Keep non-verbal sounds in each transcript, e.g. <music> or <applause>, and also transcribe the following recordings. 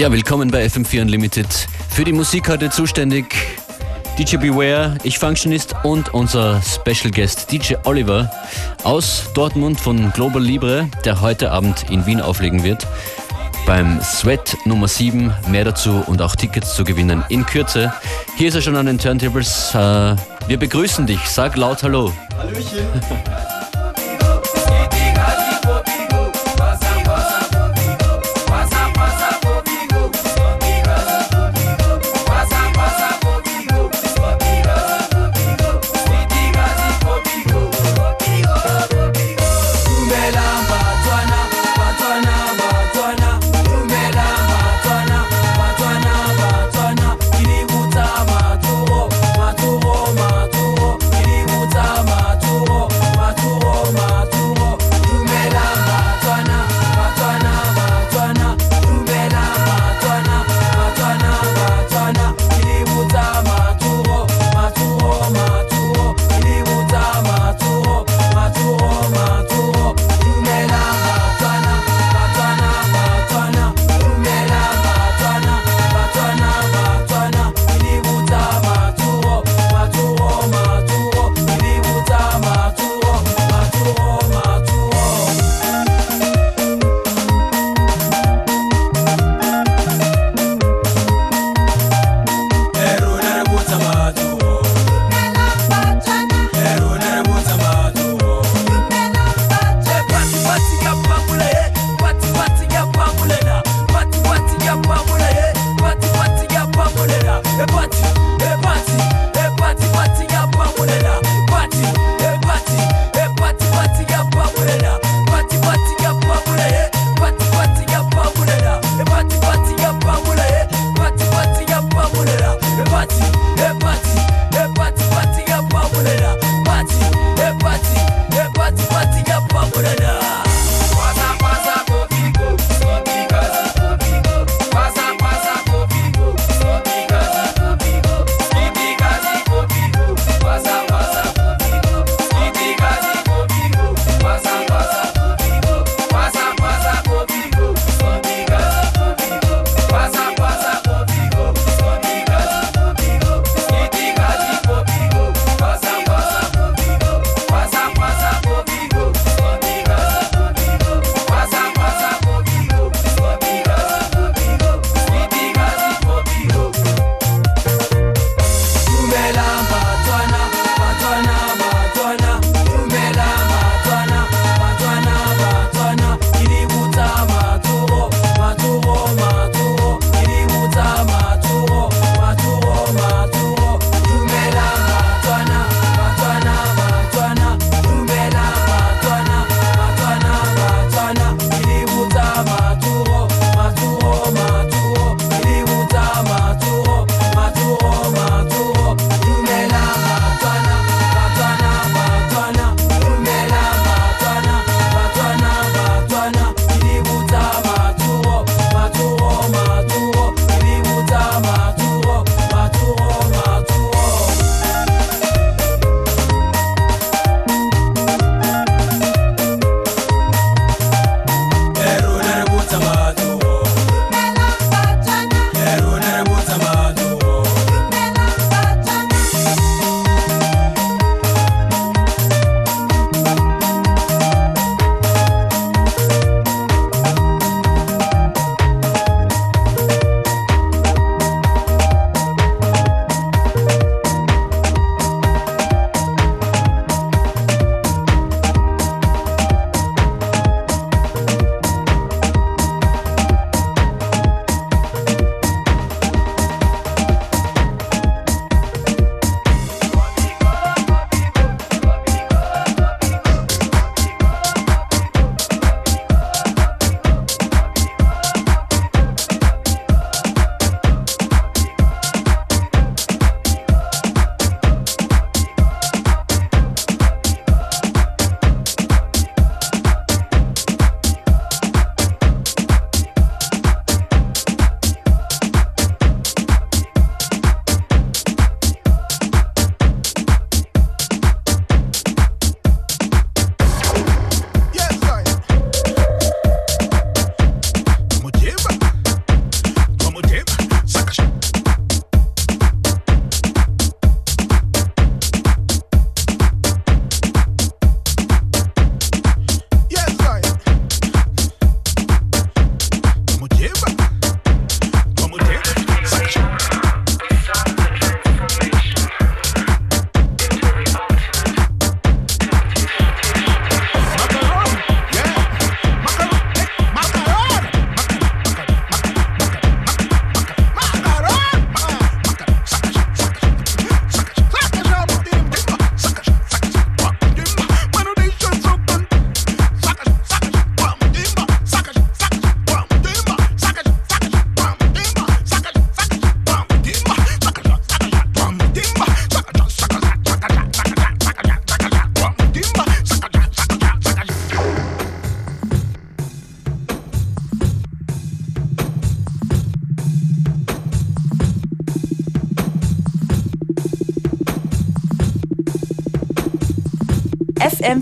Ja, willkommen bei FM4 Unlimited. Für die Musik heute zuständig DJ Beware, ich Functionist und unser Special Guest DJ Oliver aus Dortmund von Global Libre, der heute Abend in Wien auflegen wird. Beim Sweat Nummer 7, mehr dazu und auch Tickets zu gewinnen in Kürze. Hier ist er schon an den Turntables. Äh, wir begrüßen dich, sag laut Hallo. Hallöchen.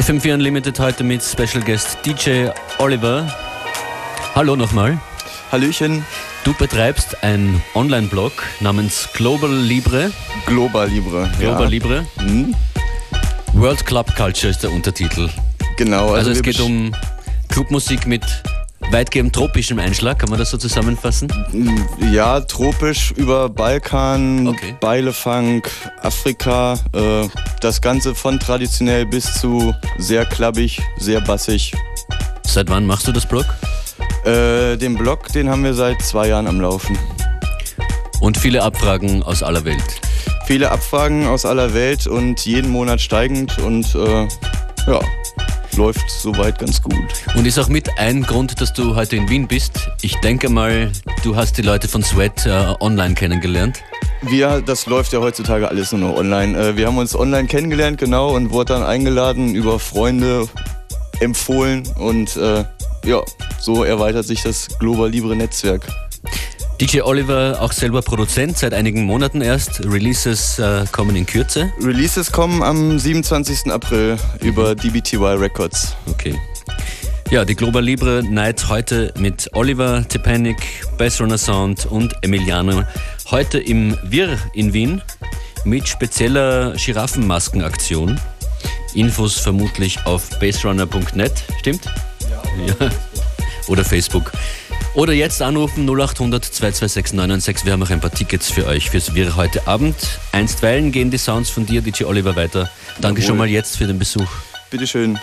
FM4 Unlimited heute mit Special Guest DJ Oliver. Hallo nochmal. Hallöchen. Du betreibst einen Online-Blog namens Global Libre. Global Libre. Global ja. Libre. Hm? World Club Culture ist der Untertitel. Genau. Also, also es geht um Clubmusik mit weitgehend tropischem Einschlag, kann man das so zusammenfassen? Ja, tropisch über Balkan, okay. Beilefunk, Afrika, äh, das Ganze von traditionell bis zu sehr klappig, sehr bassig. Seit wann machst du das Blog? Äh, den Blog, den haben wir seit zwei Jahren am Laufen. Und viele Abfragen aus aller Welt. Viele Abfragen aus aller Welt und jeden Monat steigend und äh, ja, läuft soweit ganz gut. Und ist auch mit ein Grund, dass du heute in Wien bist. Ich denke mal, du hast die Leute von Sweat äh, online kennengelernt. Wir, das läuft ja heutzutage alles nur noch online. Äh, wir haben uns online kennengelernt, genau, und wurden dann eingeladen, über Freunde empfohlen und äh, ja, so erweitert sich das Global Libre Netzwerk. DJ Oliver, auch selber Produzent, seit einigen Monaten erst. Releases äh, kommen in Kürze. Releases kommen am 27. April über DBTY Records. Okay. Ja, die Global Libre Night heute mit Oliver Tepanik, Bassrunner Sound und Emiliano. Heute im Wirr in Wien mit spezieller Giraffenmaskenaktion. Infos vermutlich auf bassrunner.net, stimmt? Ja. ja. Oder Facebook. Oder jetzt anrufen 0800 226 996. Wir haben auch ein paar Tickets für euch fürs Wir heute Abend. Einstweilen gehen die Sounds von dir, DJ Oliver, weiter. Danke Jawohl. schon mal jetzt für den Besuch. Bitteschön.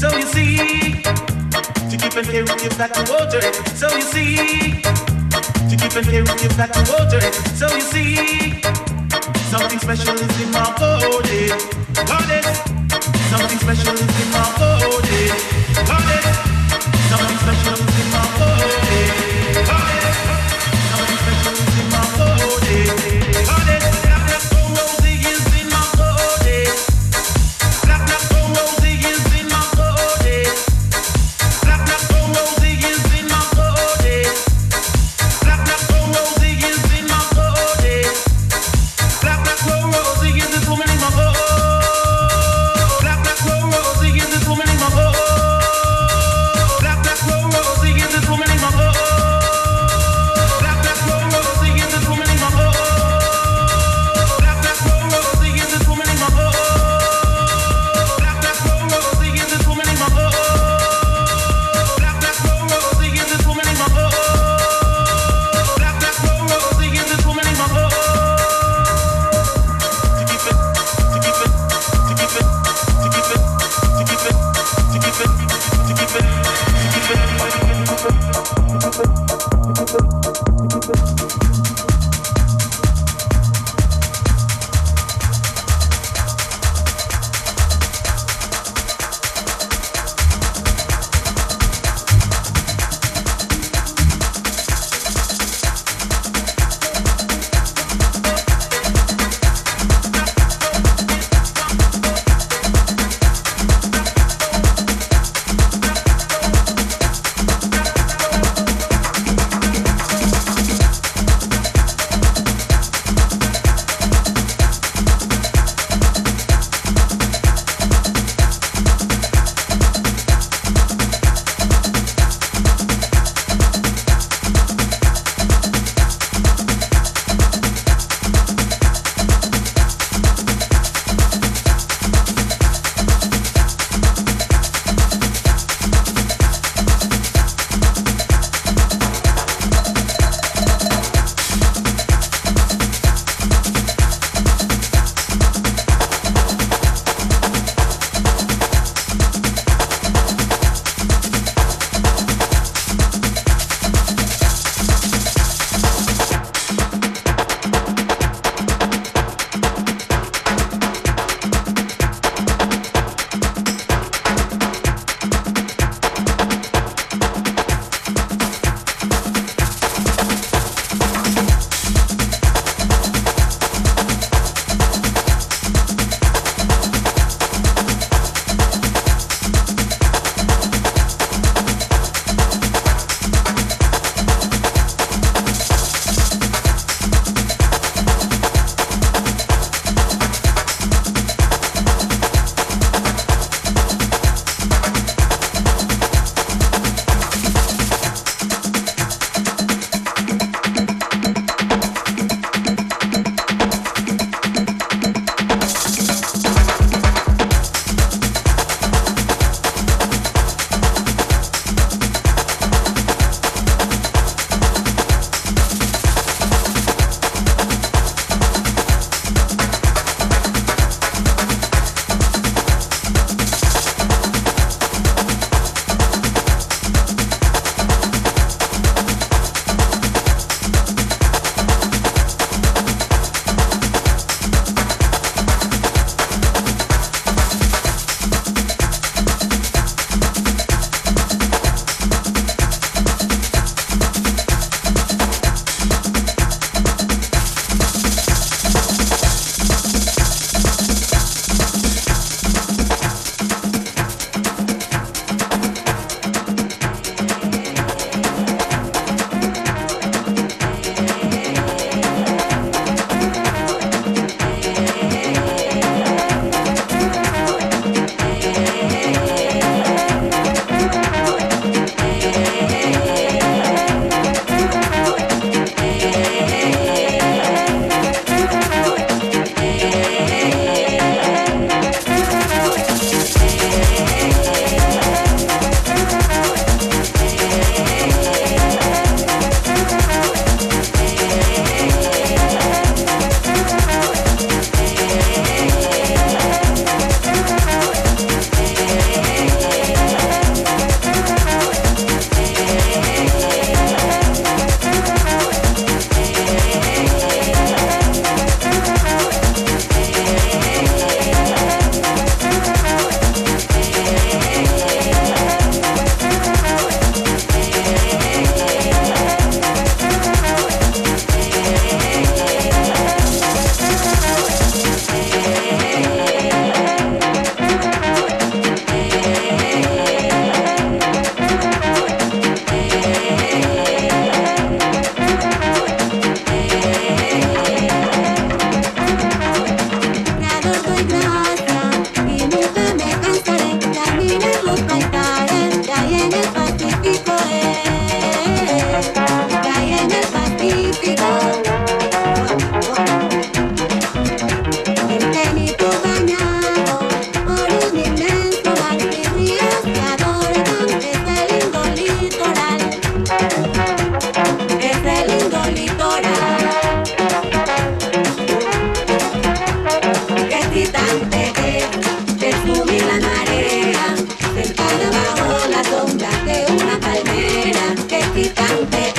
So you see to keep an back to water. So you see, to keep an back to water. So you see, something special is in my body. Goddess, something special is in my body. bajo la sombra de una palmera que titan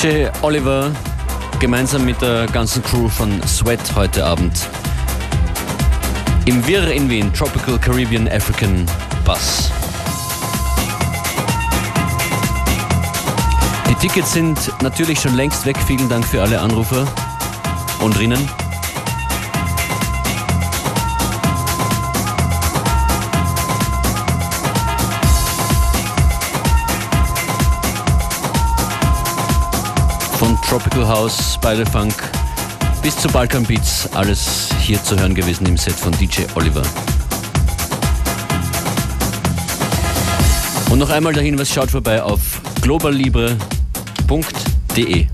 DJ Oliver gemeinsam mit der ganzen Crew von Sweat heute Abend im Wirr in Wien, Tropical Caribbean African Bus. Die Tickets sind natürlich schon längst weg. Vielen Dank für alle Anrufer und Rinnen. Tropical House, Spider Funk bis zu Balkan Beats, alles hier zu hören gewesen im Set von DJ Oliver. Und noch einmal der Hinweis, schaut vorbei auf globallibre.de.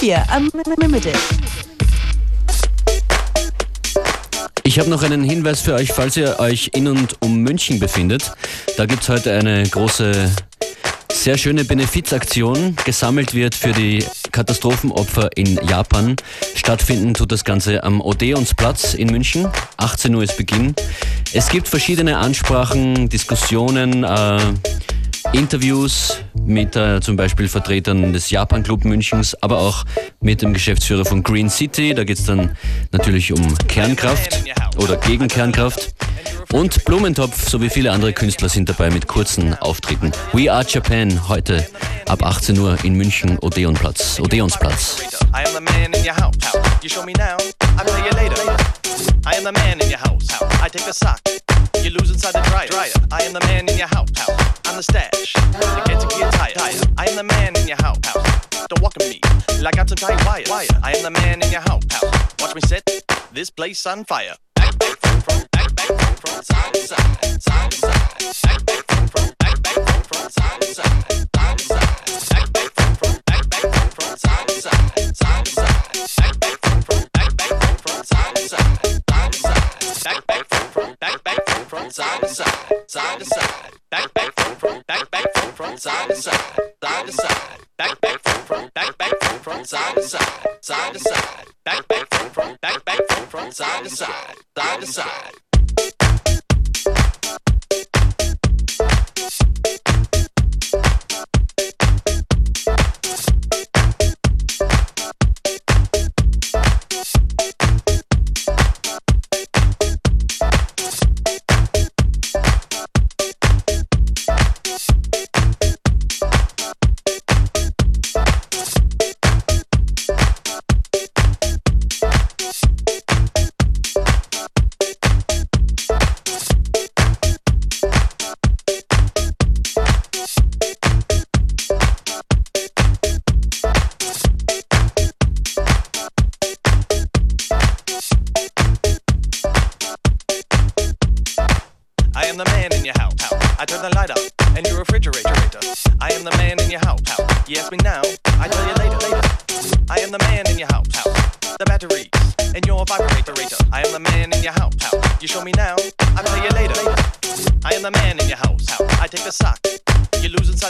FM4 Unlimited. Ich habe noch einen Hinweis für euch, falls ihr euch in und um München befindet. Da gibt es heute eine große, sehr schöne Benefizaktion. Gesammelt wird für die Katastrophenopfer in Japan. Stattfinden tut das Ganze am Odeonsplatz in München. 18 Uhr ist Beginn. Es gibt verschiedene Ansprachen, Diskussionen, äh, Interviews mit äh, zum Beispiel Vertretern des Japan Club Münchens, aber auch mit dem Geschäftsführer von Green City. Da geht es dann natürlich um Kernkraft oder gegen Kernkraft. Und Blumentopf sowie viele andere Künstler sind dabei mit kurzen Auftritten. We Are Japan heute ab 18 Uhr in München, Odeonplatz, Odeonsplatz. I am the man in your house. You show me now, I'll tell you later. I am the man in your house. I take a sock. You lose inside the dryer. dryer. I am the man in your house. I'm the stash. The get to get tired. I am the man in your house. Don't walk at me like I'm some tight wire. I am the man in your house. Watch me set this place on fire. Back, back, from, from, back, back, from, from, side to side, side to side. Back, side to side, side to side. Back, back, front from, back, back, front from, side to side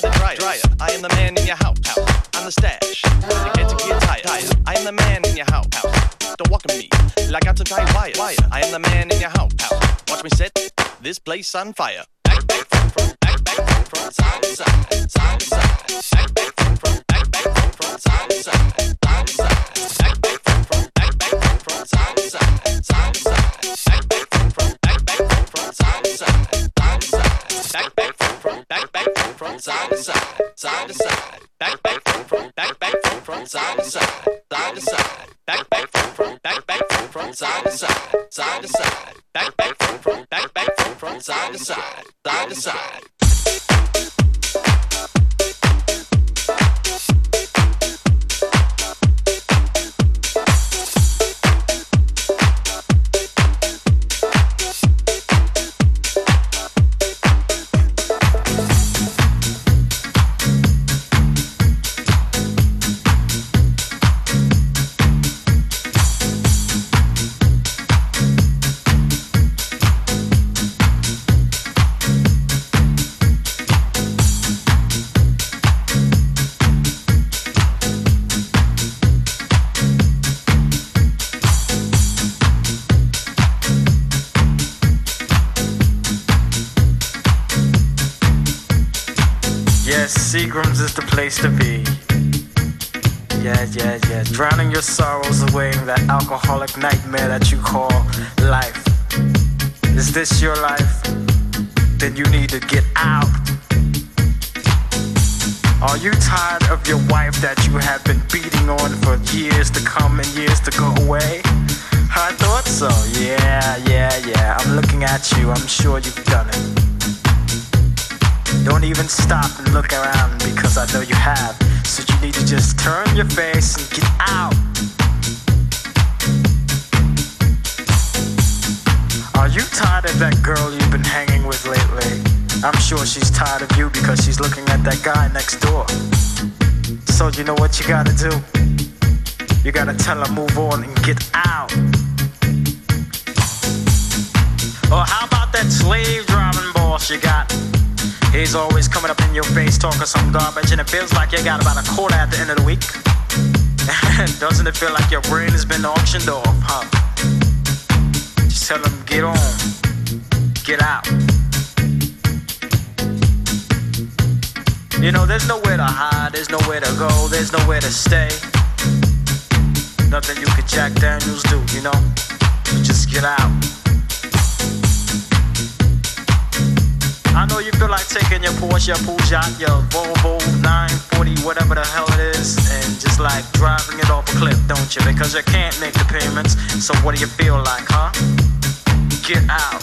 The dryer. I am the man in your house. I'm the stash. You get to get tired. I am the man in your house. Don't walk on me like I'm some tight wire. I am the man in your house. Watch me set this place on fire. Back, back, from, from, back, back, from, from, side side, side side. Back, back, from, from, back, back, from, from, side side, side side. Back, back, from, from, back, back, from, from, side side, side side. From, side to side, side to side. Back, back, from, from, back, back, from, from, side to side, side to side. Back, back, from, from, back, back, from, from, side to side, side to side. Back, back, from, from, back, back, from, from, side to side, side to side. Place to be. Yeah, yeah, yeah. Drowning your sorrows away in that alcoholic nightmare that you call life. Is this your life? Then you need to get out. Are you tired of your wife that you have been beating on for years to come and years to go away? I thought so. Yeah, yeah, yeah. I'm looking at you. I'm sure you've done it. Don't even stop and look around because I know you have. So you need to just turn your face and get out. Are you tired of that girl you've been hanging with lately? I'm sure she's tired of you because she's looking at that guy next door. So you know what you gotta do? You gotta tell her move on and get out. Or how about that slave driving boss you got? He's always coming up in your face talking some garbage, and it feels like you got about a quarter at the end of the week. <laughs> Doesn't it feel like your brain has been auctioned off, huh? Just tell him, get on, get out. You know, there's nowhere to hide, there's nowhere to go, there's nowhere to stay. Nothing you could Jack Daniels do, you know? Just get out. I know you feel like taking your Porsche, your Peugeot, your Volvo 940, whatever the hell it is, and just like driving it off a cliff, don't you? Because you can't make the payments. So what do you feel like, huh? Get out.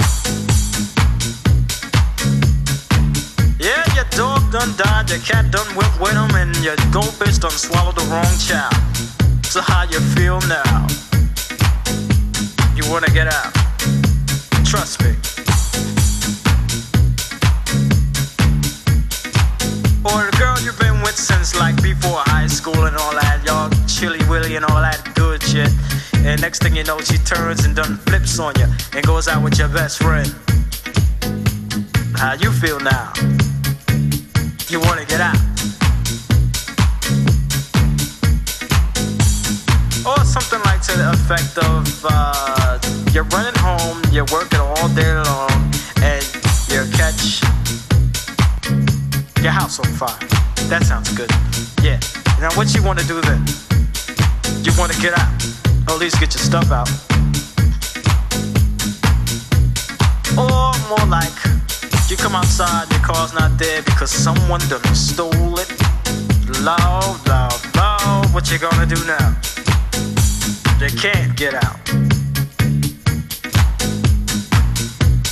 Yeah, your dog done died, your cat done went with him, and your goldfish done swallowed the wrong child. So how you feel now? You wanna get out? Trust me. Next thing you know, she turns and done flips on you and goes out with your best friend. How you feel now? You wanna get out? Or something like to the effect of uh, you're running home, you're working all day long, and you catch your house on fire. That sounds good. Yeah. Now what you wanna do then? You wanna get out. Or at least get your stuff out. Or more like you come outside, your car's not there because someone done stole it. Loud, loud, loud. What you gonna do now? You can't get out.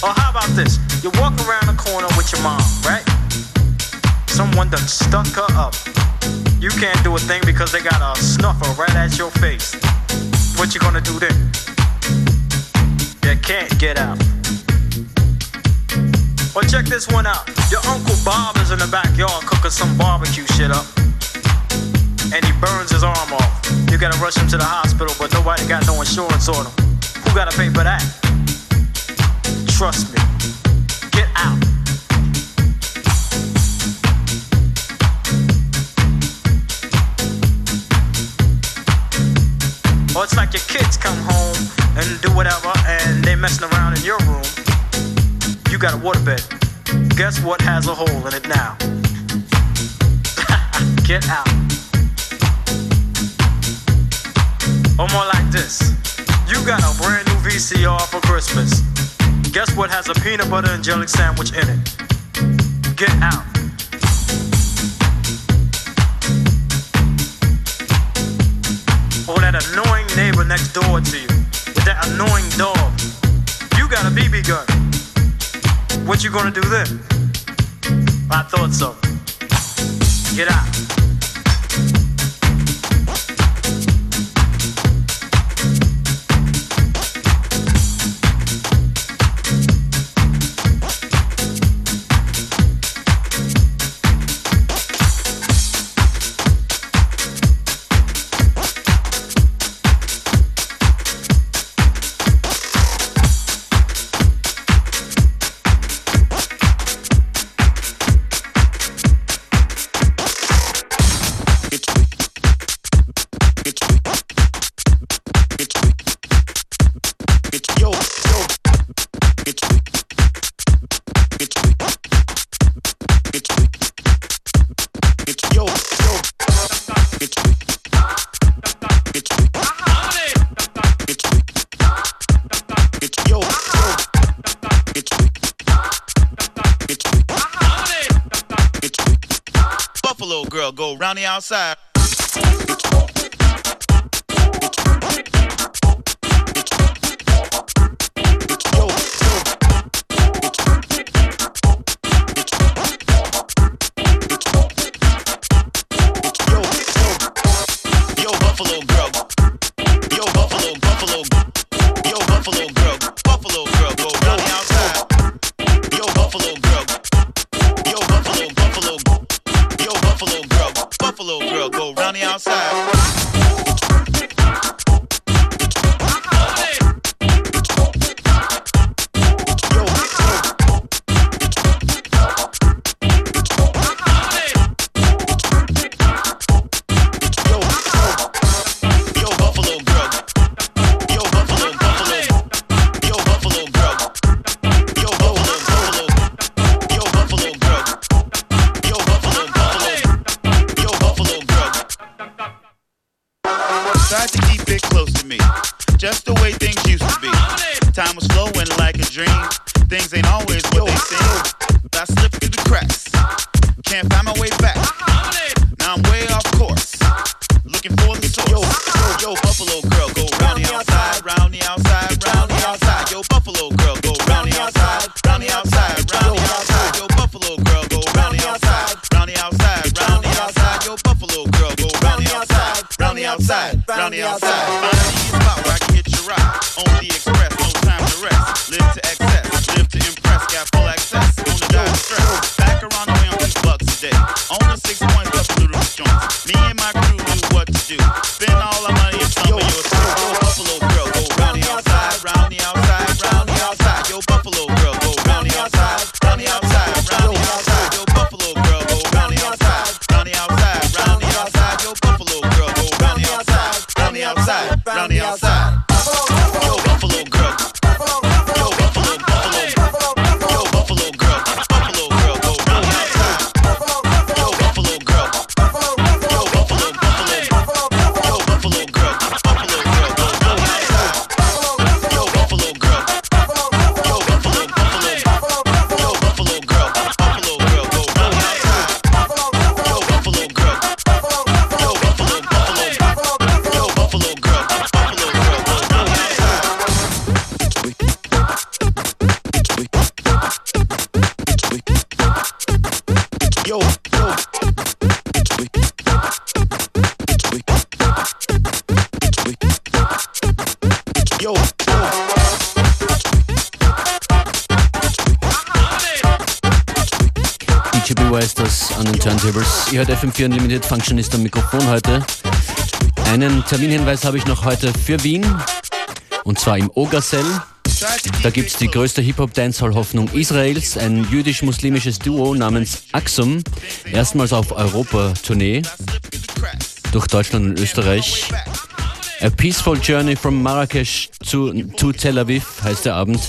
Or how about this? You walk around the corner with your mom, right? Someone done stuck her up. You can't do a thing because they got a snuffer right at your face. What you gonna do then? You can't get out. Well, check this one out. Your Uncle Bob is in the backyard cooking some barbecue shit up. And he burns his arm off. You gotta rush him to the hospital, but nobody got no insurance on him. Who gotta pay for that? Trust me. Get out. It's like your kids come home and do whatever and they messing around in your room. You got a waterbed. Guess what has a hole in it now? <laughs> Get out. Or more like this. You got a brand new VCR for Christmas. Guess what has a peanut butter and jelly sandwich in it? Get out. That annoying neighbor next door to you with that annoying dog. You got a BB gun. What you gonna do then? I thought so. Get out. Girl go round the outside. On the ihr hört FM4 Unlimited Functionist am Mikrofon heute. Einen Terminhinweis habe ich noch heute für Wien und zwar im Ogasel. Da gibt es die größte Hip-Hop-Dancehall-Hoffnung Israels, ein jüdisch-muslimisches Duo namens Axum, erstmals auf Europa-Tournee durch Deutschland und Österreich. A Peaceful Journey from Marrakesch to, to Tel Aviv heißt der Abend.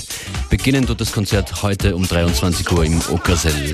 Beginnen tut das Konzert heute um 23 Uhr im Okersell.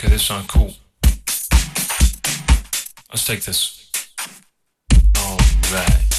okay, this sound cool. Let's take this. All right.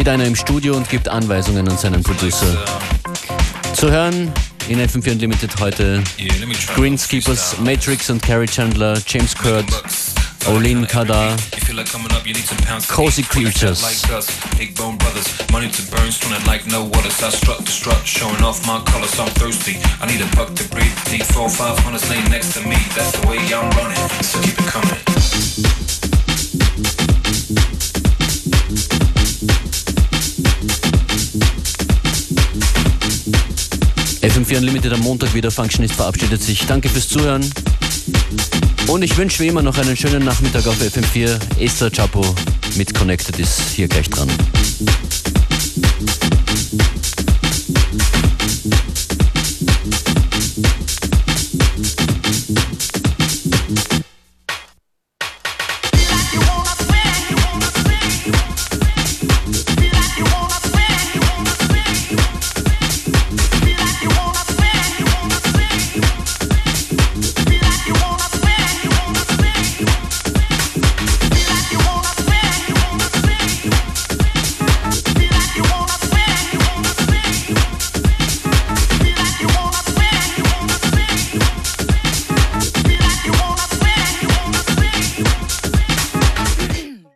Steht einer im Studio und gibt Anweisungen an seinen Producer. Zu hören in FM4 Unlimited heute Greenskeepers. Matrix und Carrie Chandler, James Kurt, Olin need to Cozy Creatures. Big bone brothers, money to burn, swimming like no waters. I struck the strut, showing off my colors. I'm thirsty. I need a buck to breathe. Deep four, five hundreds laying next to me. That's the way I'm running. So keep it coming. FM4 Unlimited am Montag wieder. Functionist verabschiedet sich. Danke fürs Zuhören. Und ich wünsche wie immer noch einen schönen Nachmittag auf FM4. Esther Chapo mit Connected ist hier gleich dran.